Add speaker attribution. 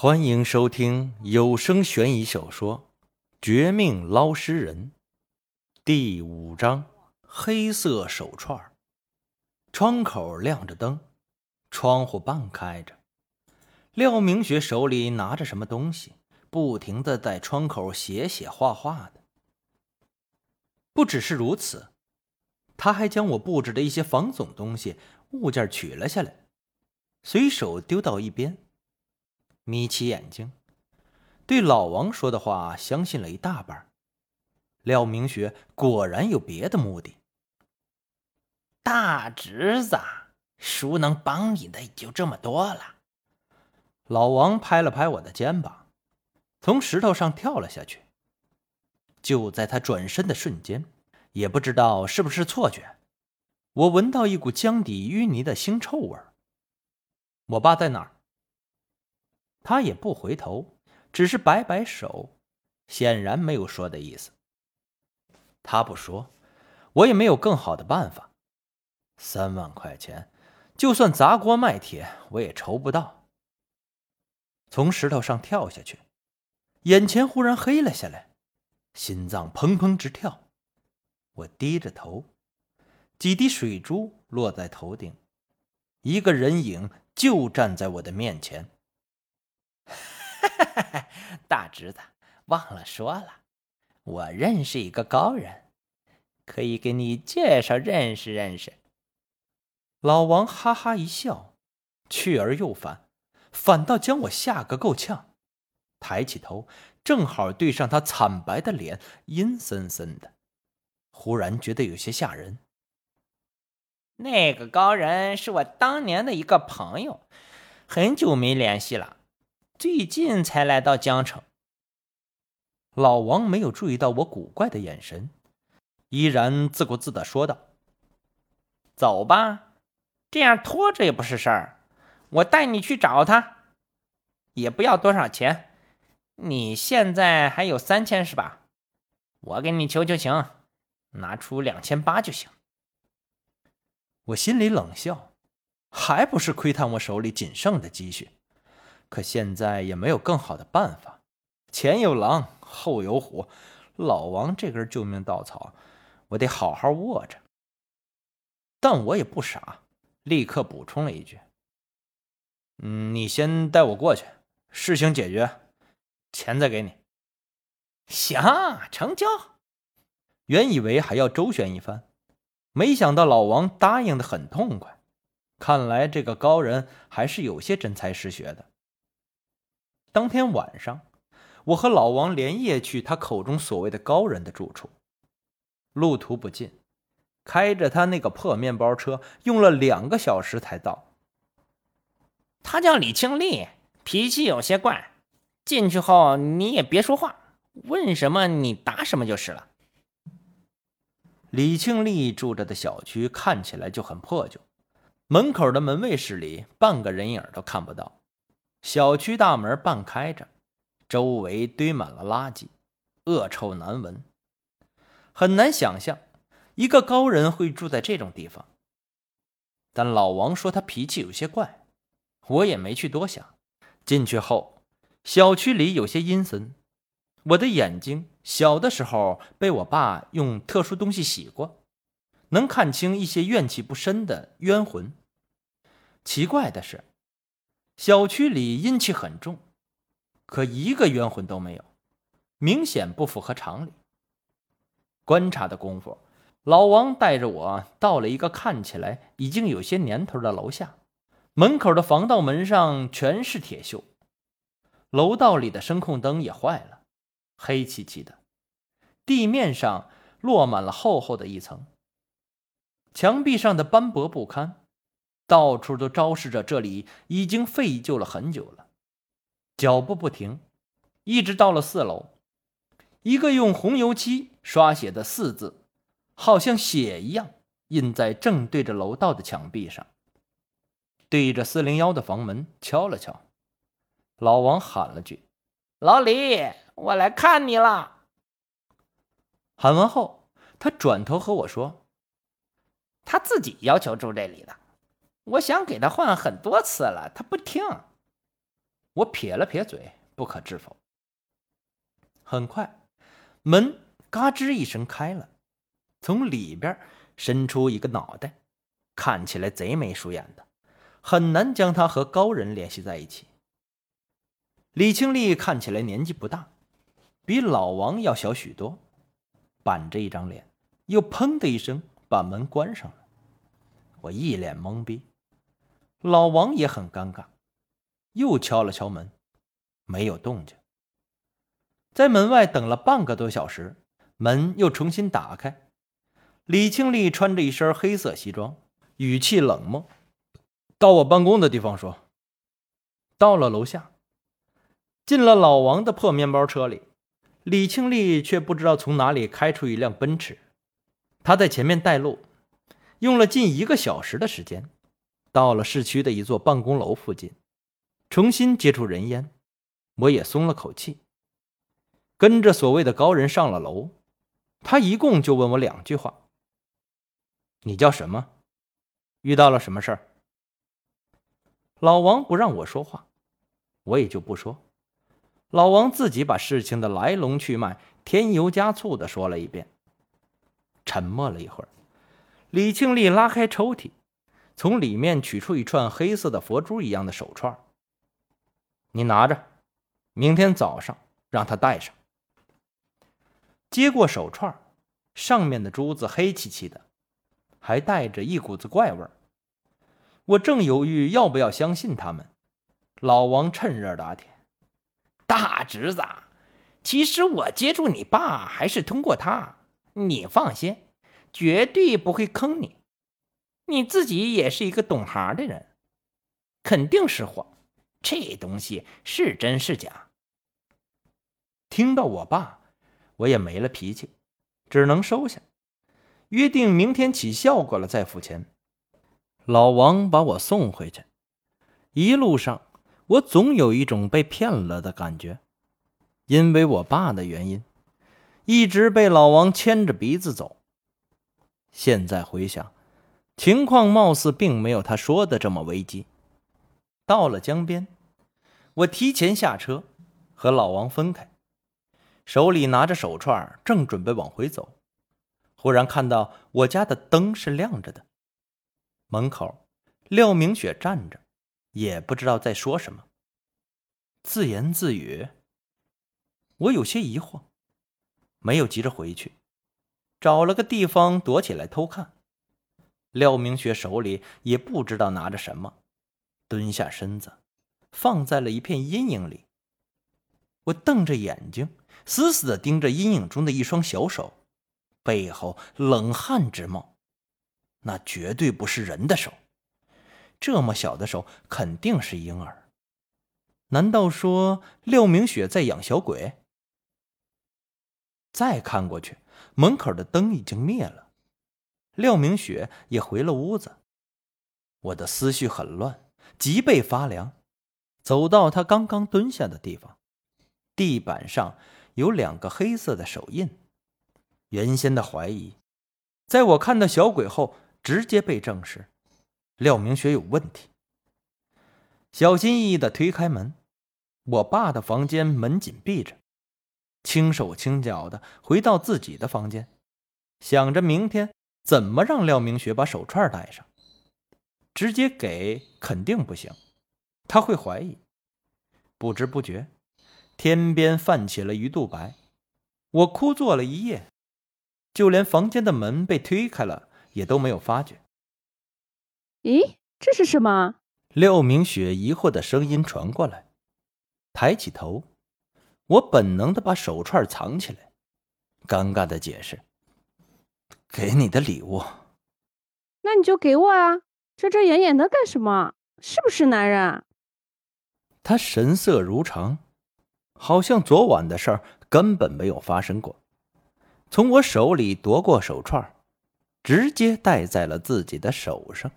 Speaker 1: 欢迎收听有声悬疑小说《绝命捞尸人》第五章：黑色手串。窗口亮着灯，窗户半开着。廖明学手里拿着什么东西，不停的在窗口写写画画的。不只是如此，他还将我布置的一些防总东西物件取了下来，随手丢到一边。眯起眼睛，对老王说的话相信了一大半。廖明学果然有别的目的。
Speaker 2: 大侄子，叔能帮你的也就这么多了。
Speaker 1: 老王拍了拍我的肩膀，从石头上跳了下去。就在他转身的瞬间，也不知道是不是错觉，我闻到一股江底淤泥的腥臭味我爸在哪儿？他也不回头，只是摆摆手，显然没有说的意思。他不说，我也没有更好的办法。三万块钱，就算砸锅卖铁，我也筹不到。从石头上跳下去，眼前忽然黑了下来，心脏砰砰直跳。我低着头，几滴水珠落在头顶，一个人影就站在我的面前。
Speaker 2: 大侄子，忘了说了，我认识一个高人，可以给你介绍认识认识。
Speaker 1: 老王哈哈一笑，去而又返，反倒将我吓个够呛。抬起头，正好对上他惨白的脸，阴森森的，忽然觉得有些吓人。
Speaker 2: 那个高人是我当年的一个朋友，很久没联系了。最近才来到江城。
Speaker 1: 老王没有注意到我古怪的眼神，依然自顾自的说道：“
Speaker 2: 走吧，这样拖着也不是事儿。我带你去找他，也不要多少钱。你现在还有三千是吧？我给你求求情，拿出两千八就行。”
Speaker 1: 我心里冷笑，还不是窥探我手里仅剩的积蓄。可现在也没有更好的办法，前有狼，后有虎，老王这根救命稻草，我得好好握着。但我也不傻，立刻补充了一句：“嗯，你先带我过去，事情解决，钱再给你。”
Speaker 2: 行，成交。
Speaker 1: 原以为还要周旋一番，没想到老王答应的很痛快，看来这个高人还是有些真才实学的。当天晚上，我和老王连夜去他口中所谓的高人的住处。路途不近，开着他那个破面包车，用了两个小时才到。
Speaker 2: 他叫李庆利，脾气有些怪。进去后你也别说话，问什么你答什么就是了。
Speaker 1: 李庆利住着的小区看起来就很破旧，门口的门卫室里半个人影都看不到。小区大门半开着，周围堆满了垃圾，恶臭难闻。很难想象一个高人会住在这种地方。但老王说他脾气有些怪，我也没去多想。进去后，小区里有些阴森。我的眼睛小的时候被我爸用特殊东西洗过，能看清一些怨气不深的冤魂。奇怪的是。小区里阴气很重，可一个冤魂都没有，明显不符合常理。观察的功夫，老王带着我到了一个看起来已经有些年头的楼下，门口的防盗门上全是铁锈，楼道里的声控灯也坏了，黑漆漆的，地面上落满了厚厚的一层，墙壁上的斑驳不堪。到处都昭示着这里已经废旧了很久了。脚步不停，一直到了四楼，一个用红油漆刷写的“四”字，好像血一样印在正对着楼道的墙壁上。对着四零幺的房门敲了敲，老王喊了句：“
Speaker 2: 老李，我来看你了。”
Speaker 1: 喊完后，他转头和我说：“
Speaker 2: 他自己要求住这里的。”我想给他换很多次了，他不听。
Speaker 1: 我撇了撇嘴，不可置否。很快，门嘎吱一声开了，从里边伸出一个脑袋，看起来贼眉鼠眼的，很难将他和高人联系在一起。李清丽看起来年纪不大，比老王要小许多，板着一张脸，又砰的一声把门关上了。我一脸懵逼，老王也很尴尬。又敲了敲门，没有动静。在门外等了半个多小时，门又重新打开。李庆丽穿着一身黑色西装，语气冷漠：“到我办公的地方说。”到了楼下，进了老王的破面包车里，李庆丽却不知道从哪里开出一辆奔驰，他在前面带路，用了近一个小时的时间，到了市区的一座办公楼附近。重新接触人烟，我也松了口气。跟着所谓的高人上了楼，他一共就问我两句话：“你叫什么？遇到了什么事儿？”老王不让我说话，我也就不说。老王自己把事情的来龙去脉添油加醋的说了一遍。沉默了一会儿，李庆利拉开抽屉，从里面取出一串黑色的佛珠一样的手串。你拿着，明天早上让他戴上。接过手串，上面的珠子黑漆漆的，还带着一股子怪味儿。我正犹豫要不要相信他们，老王趁热打铁：“
Speaker 2: 大侄子，其实我接触你爸还是通过他，你放心，绝对不会坑你。你自己也是一个懂行的人，肯定是货。”这东西是真是假？
Speaker 1: 听到我爸，我也没了脾气，只能收下，约定明天起效果了再付钱。老王把我送回去，一路上我总有一种被骗了的感觉，因为我爸的原因，一直被老王牵着鼻子走。现在回想，情况貌似并没有他说的这么危机。到了江边，我提前下车，和老王分开，手里拿着手串，正准备往回走，忽然看到我家的灯是亮着的。门口，廖明雪站着，也不知道在说什么，自言自语。我有些疑惑，没有急着回去，找了个地方躲起来偷看。廖明雪手里也不知道拿着什么。蹲下身子，放在了一片阴影里。我瞪着眼睛，死死的盯着阴影中的一双小手，背后冷汗直冒。那绝对不是人的手，这么小的手肯定是婴儿。难道说廖明雪在养小鬼？再看过去，门口的灯已经灭了，廖明雪也回了屋子。我的思绪很乱。脊背发凉，走到他刚刚蹲下的地方，地板上有两个黑色的手印。原先的怀疑，在我看到小鬼后，直接被证实：廖明雪有问题。小心翼翼的推开门，我爸的房间门紧闭着，轻手轻脚的回到自己的房间，想着明天怎么让廖明雪把手串戴上。直接给肯定不行，他会怀疑。不知不觉，天边泛起了鱼肚白，我枯坐了一夜，就连房间的门被推开了也都没有发觉。
Speaker 3: 咦，这是什么？
Speaker 1: 廖明雪疑惑的声音传过来，抬起头，我本能的把手串藏起来，尴尬的解释：“给你的礼物。”
Speaker 3: 那你就给我啊。遮遮掩掩的干什么？是不是男人？
Speaker 1: 他神色如常，好像昨晚的事儿根本没有发生过。从我手里夺过手串，直接戴在了自己的手上。